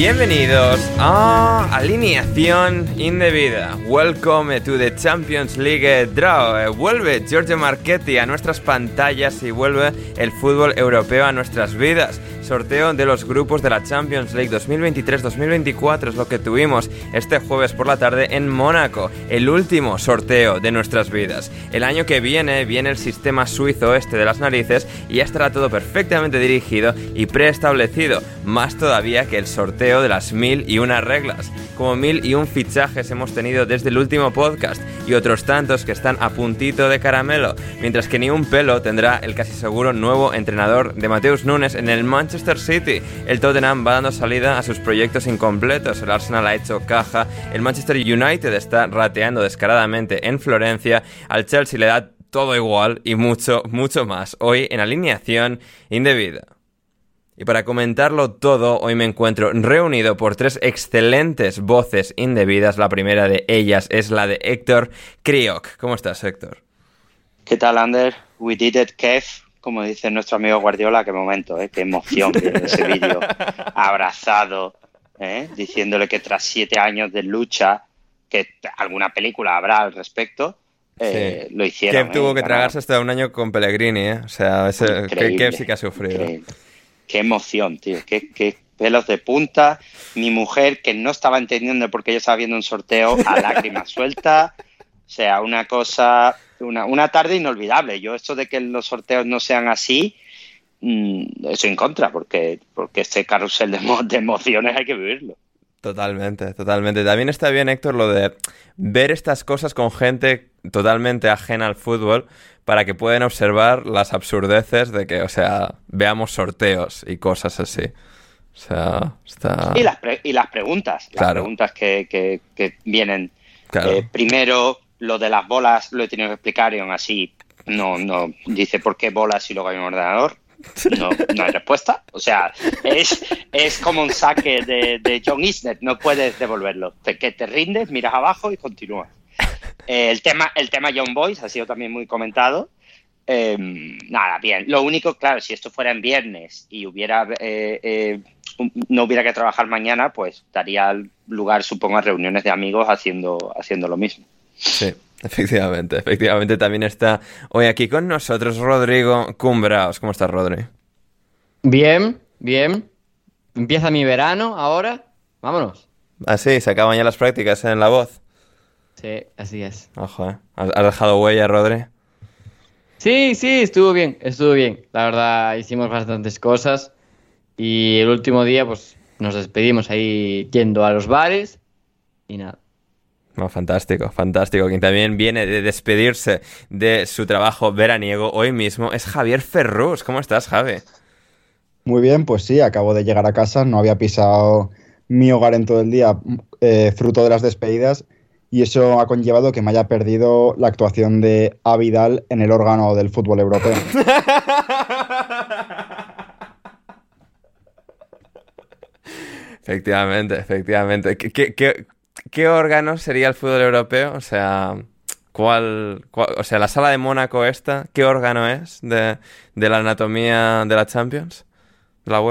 Bienvenidos a Alineación Indebida. Welcome to the Champions League Draw. Vuelve Giorgio Marchetti a nuestras pantallas y vuelve el fútbol europeo a nuestras vidas sorteo de los grupos de la Champions League 2023-2024 es lo que tuvimos este jueves por la tarde en Mónaco, el último sorteo de nuestras vidas. El año que viene viene el sistema suizo este de las narices y ya estará todo perfectamente dirigido y preestablecido, más todavía que el sorteo de las mil y una reglas. Como mil y un fichajes hemos tenido desde el último podcast y otros tantos que están a puntito de caramelo, mientras que ni un pelo tendrá el casi seguro nuevo entrenador de Mateus Nunes en el Manchester City. El Tottenham va dando salida a sus proyectos incompletos. El Arsenal ha hecho caja. El Manchester United está rateando descaradamente en Florencia. Al Chelsea le da todo igual y mucho, mucho más. Hoy en alineación indebida. Y para comentarlo todo, hoy me encuentro reunido por tres excelentes voces indebidas. La primera de ellas es la de Héctor Kriok. ¿Cómo estás, Héctor? ¿Qué tal, Ander? We did it, Kev como dice nuestro amigo Guardiola, qué momento, ¿eh? qué emoción ese vídeo abrazado, ¿eh? diciéndole que tras siete años de lucha, que alguna película habrá al respecto, eh, lo hicieron. Que tuvo que tragarse hasta un año con Pellegrini, ¿eh? o sea, ese, que, sí que ha sufrido. Qué emoción, tío, qué, qué pelos de punta. Mi mujer, que no estaba entendiendo porque yo estaba viendo un sorteo a lágrimas sueltas. O sea, una cosa una, una tarde inolvidable. Yo esto de que los sorteos no sean así, mm, eso en contra, porque, porque este carrusel de, de emociones hay que vivirlo. Totalmente, totalmente. También está bien, Héctor, lo de ver estas cosas con gente totalmente ajena al fútbol para que puedan observar las absurdeces de que, o sea, veamos sorteos y cosas así. O sea, está... Y las, y las preguntas, las preguntas que, que, vienen. Eh, primero, lo de las bolas lo he tenido que explicar y aún así no, no dice por qué bolas y luego hay un ordenador. No, no hay respuesta. O sea, es, es como un saque de, John Isner, no puedes devolverlo. Te, que te rindes, miras abajo y continúas. Eh, el, tema, el tema John Boyce ha sido también muy comentado. Em, nada, bien. Lo único, claro, si esto fuera en viernes y hubiera eh, eh, no hubiera que trabajar mañana, pues daría lugar, supongo, a reuniones de amigos haciendo, haciendo lo mismo. Sí, efectivamente, efectivamente también está hoy aquí con nosotros Rodrigo Cumbraos. ¿Cómo estás, Rodri? Bien, bien. Empieza mi verano ahora. Vámonos. Ah, sí, se acaban ya las prácticas en la voz. Sí, así es. Ojo, ¿eh? ¿Has dejado huella, Rodri? Sí, sí, estuvo bien, estuvo bien. La verdad, hicimos bastantes cosas. Y el último día, pues, nos despedimos ahí yendo a los bares y nada. fantástico, fantástico. Quien también viene de despedirse de su trabajo veraniego hoy mismo es Javier Ferrus. ¿Cómo estás, Javi? Muy bien, pues sí, acabo de llegar a casa, no había pisado mi hogar en todo el día, eh, fruto de las despedidas, y eso ha conllevado que me haya perdido la actuación de Avidal en el órgano del fútbol europeo. efectivamente, efectivamente. ¿Qué, órgano sería el fútbol europeo? O sea, ¿cuál, o sea, la sala de Mónaco esta, ¿qué órgano es de, de la anatomía de la Champions?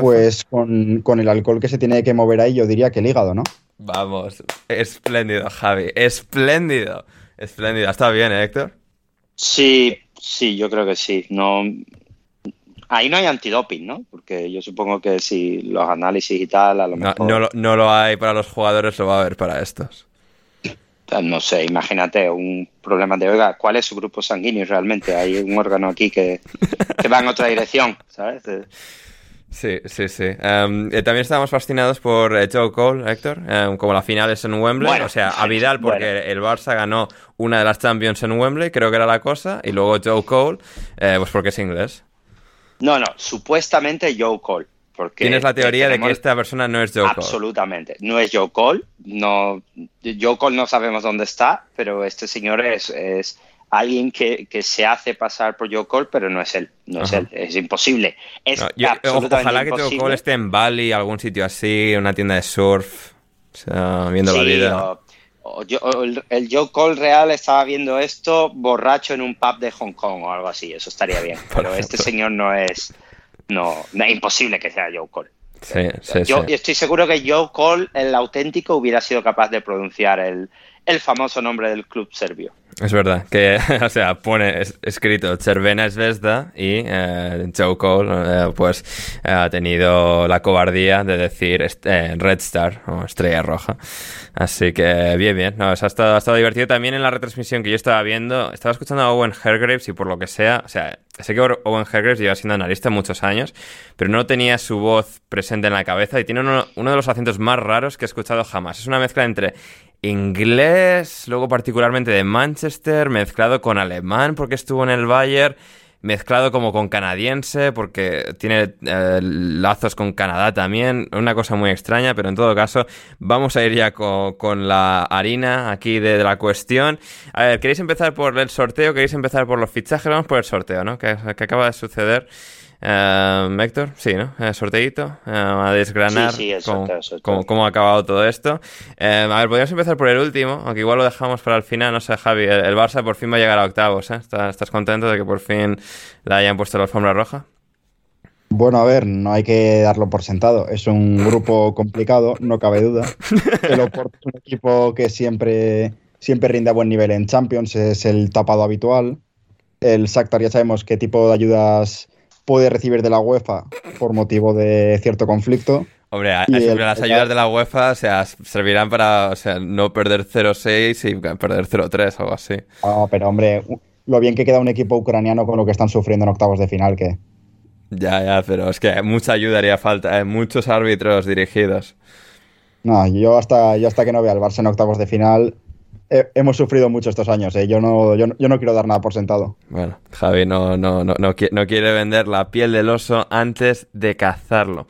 Pues con, con, el alcohol que se tiene que mover ahí, yo diría que el hígado, ¿no? Vamos, espléndido, Javi, espléndido, espléndido. ¿Está bien, eh, Héctor? Sí, sí, yo creo que sí. No, ahí no hay antidoping, ¿no? Porque yo supongo que si los análisis y tal, a lo mejor... No, lo, no lo hay para los jugadores, lo va a haber para estos. No sé, imagínate un problema de, oiga, ¿cuál es su grupo sanguíneo realmente? Hay un órgano aquí que, que va en otra dirección, ¿sabes? Sí, sí, sí. Em, eh, también estábamos fascinados por eh, Joe Cole, Héctor, em, como la final es en Wembley, o sea, a Vidal porque el Barça ganó una de las Champions en Wembley, creo que era la cosa, y luego Joe Cole, eh, pues porque es inglés. No, no, supuestamente Joe Cole. Porque Tienes la teoría de que esta persona no es Joe Cole. Absolutamente, no es Joe Cole. No, Joe Cole no sabemos dónde está, pero este señor es, es alguien que, se hace pasar por Joe Cole, pero no es él, no es él, es imposible. Es ojalá que Joe Cole esté en Bali, algún sitio así, una tienda de surf, viendo la vida. el, Joe Cole real estaba viendo esto borracho en un pub de Hong Kong o algo así, eso estaría bien. Pero este señor no es, no, es imposible que sea Joe Cole. yo estoy seguro que Joe Cole, el auténtico, hubiera sido capaz de pronunciar el, el famoso nombre del club serbio. Es verdad, que, o sea, pone escrito Cervena Zvezda y eh, Joe Cole, eh, pues, ha tenido la cobardía de decir eh, Red Star o Estrella Roja. Así que, bien, bien, no, ha, estado, ha estado divertido. También en la retransmisión que yo estaba viendo, estaba escuchando a Owen Hergraves y por lo que sea, o sea, sé que Owen Hergraves lleva siendo analista muchos años, pero no tenía su voz presente en la cabeza y tiene uno de los acentos más raros que he escuchado jamás. Es una mezcla entre inglés, luego particularmente de Manchester, mezclado con alemán porque estuvo en el Bayern, mezclado como con canadiense porque tiene eh, lazos con Canadá también, una cosa muy extraña, pero en todo caso vamos a ir ya con, la harina aquí de, la cuestión. A ver, ¿queréis empezar por el sorteo? ¿Queréis empezar por los fichajes? Vamos por el sorteo, ¿no? que acaba de suceder. Uh, Héctor, sí, ¿no? El sorteito, a desgranar cómo, ha acabado todo esto. a ver, podríamos empezar por el último, aunque igual lo dejamos para el final, no sé, Javi, el, Barça por fin va a llegar a octavos, ¿eh? ¿Estás, contento de que por fin le hayan puesto la alfombra roja? Bueno, a ver, no hay que darlo por sentado. Es un grupo complicado, no cabe duda. El Oporto es un equipo que siempre, siempre rinde a buen nivel en Champions, es el tapado habitual. El Shakhtar ya sabemos qué tipo de ayudas puede recibir de la UEFA por motivo de cierto conflicto. Hombre, las ayudas de la UEFA o sea, servirán para o sea, no perder 0-6 y perder 0-3 o algo así. Ah, pero hombre, lo bien que queda un equipo ucraniano con lo que están sufriendo en octavos de final, que... Ya, ya, pero es que mucha ayuda haría falta, ¿eh? muchos árbitros dirigidos. No, yo hasta, yo hasta que no vea al Barça en octavos de final, hemos sufrido mucho estos años, ¿eh? yo, no, yo, no quiero dar nada por sentado. Bueno, Javi no, no, no, no, quiere vender la piel del oso antes de cazarlo.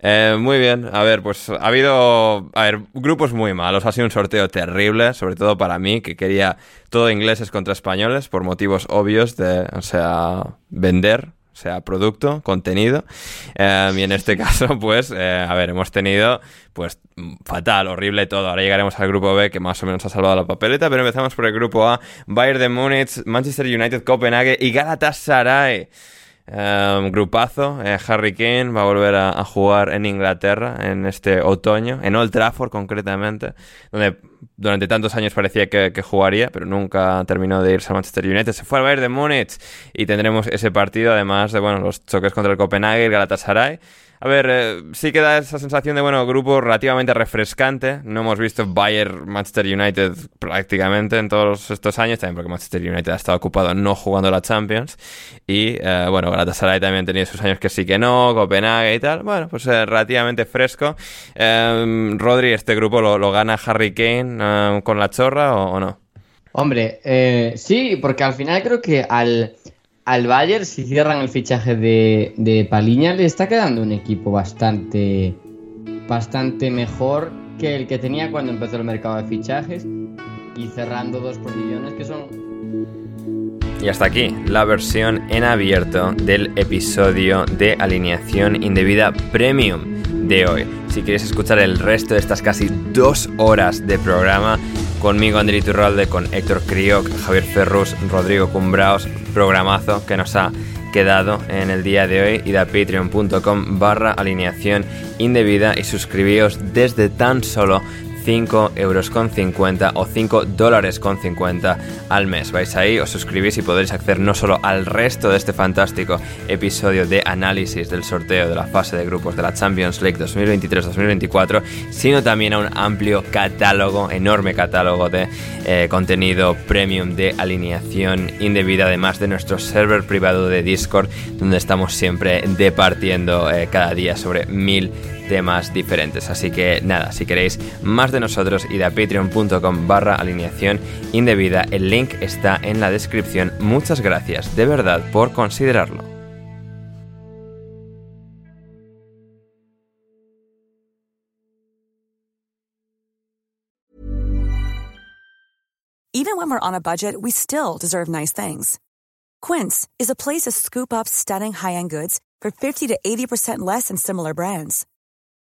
Eh, muy bien, a ver, pues ha habido, a ver, grupos muy malos, ha sido un sorteo terrible, sobre todo para mí, que quería todo ingleses contra españoles por motivos obvios de, o sea, vender sea producto, contenido. Em, y en este caso, pues, eh, a ver, hemos tenido, pues, fatal, horrible todo. Ahora llegaremos al grupo B, que más o menos ha salvado la papeleta, pero empezamos por el grupo A. Bayern de Múnich, Manchester United, Copenhague y Galatasaray. Um, grupazo, eh, Harry Kane va a volver a, jugar en Inglaterra en este otoño, en Old Trafford concretamente, donde durante tantos años parecía que, jugaría, pero nunca terminó de irse al Manchester United. Se fue al Bayern de Múnich y tendremos ese partido, además de bueno los choques contra el Copenhague y el Galatasaray. A ver, eh, sí que da esa sensación de, bueno, grupo relativamente refrescante. No hemos visto Bayern, Manchester United prácticamente en todos estos años, también porque Manchester United ha estado ocupado no jugando la Champions. Y, eh, bueno, Galatasaray también ha tenido sus años que sí que no, Copenhague y tal. Bueno, pues eh, relativamente fresco. Rodri, ¿este grupo lo, gana Harry Kane con la chorra o no? Hombre, eh, sí, porque al final creo que al, al Bayern, si cierran el fichaje de, de Paliña, le está quedando un equipo bastante, bastante mejor que el que tenía cuando empezó el mercado de fichajes y cerrando dos posiciones que son y hasta aquí la versión en abierto del episodio de alineación indebida premium de hoy. Si quieres escuchar el resto de estas casi dos horas de programa, Conmigo André Turralde, con Héctor Crioc, Javier Ferrus, Rodrigo Cumbraos, programazo que nos ha quedado en el día de hoy. y a patreon.com barra alineación indebida y suscribíos desde tan solo 5 euros con 50 o 5 dólares con 50 al mes. Vais ahí, os suscribís y podréis acceder no solo al resto de este fantástico episodio de análisis del sorteo de la fase de grupos de la Champions League 2023-2024, sino también a un amplio catálogo, enorme catálogo de eh, contenido premium de alineación indebida, además de nuestro server privado de Discord, donde estamos siempre departiendo eh, cada día sobre mil temas diferentes. Así que nada, si queréis más de nosotros, id a patreon.com barra alineación indebida. El link está en la descripción. Muchas gracias de verdad por considerarlo. Even when we're on a budget, we still deserve nice things. Quince is a place to scoop up stunning high-end goods for 50 to 80% less than similar brands.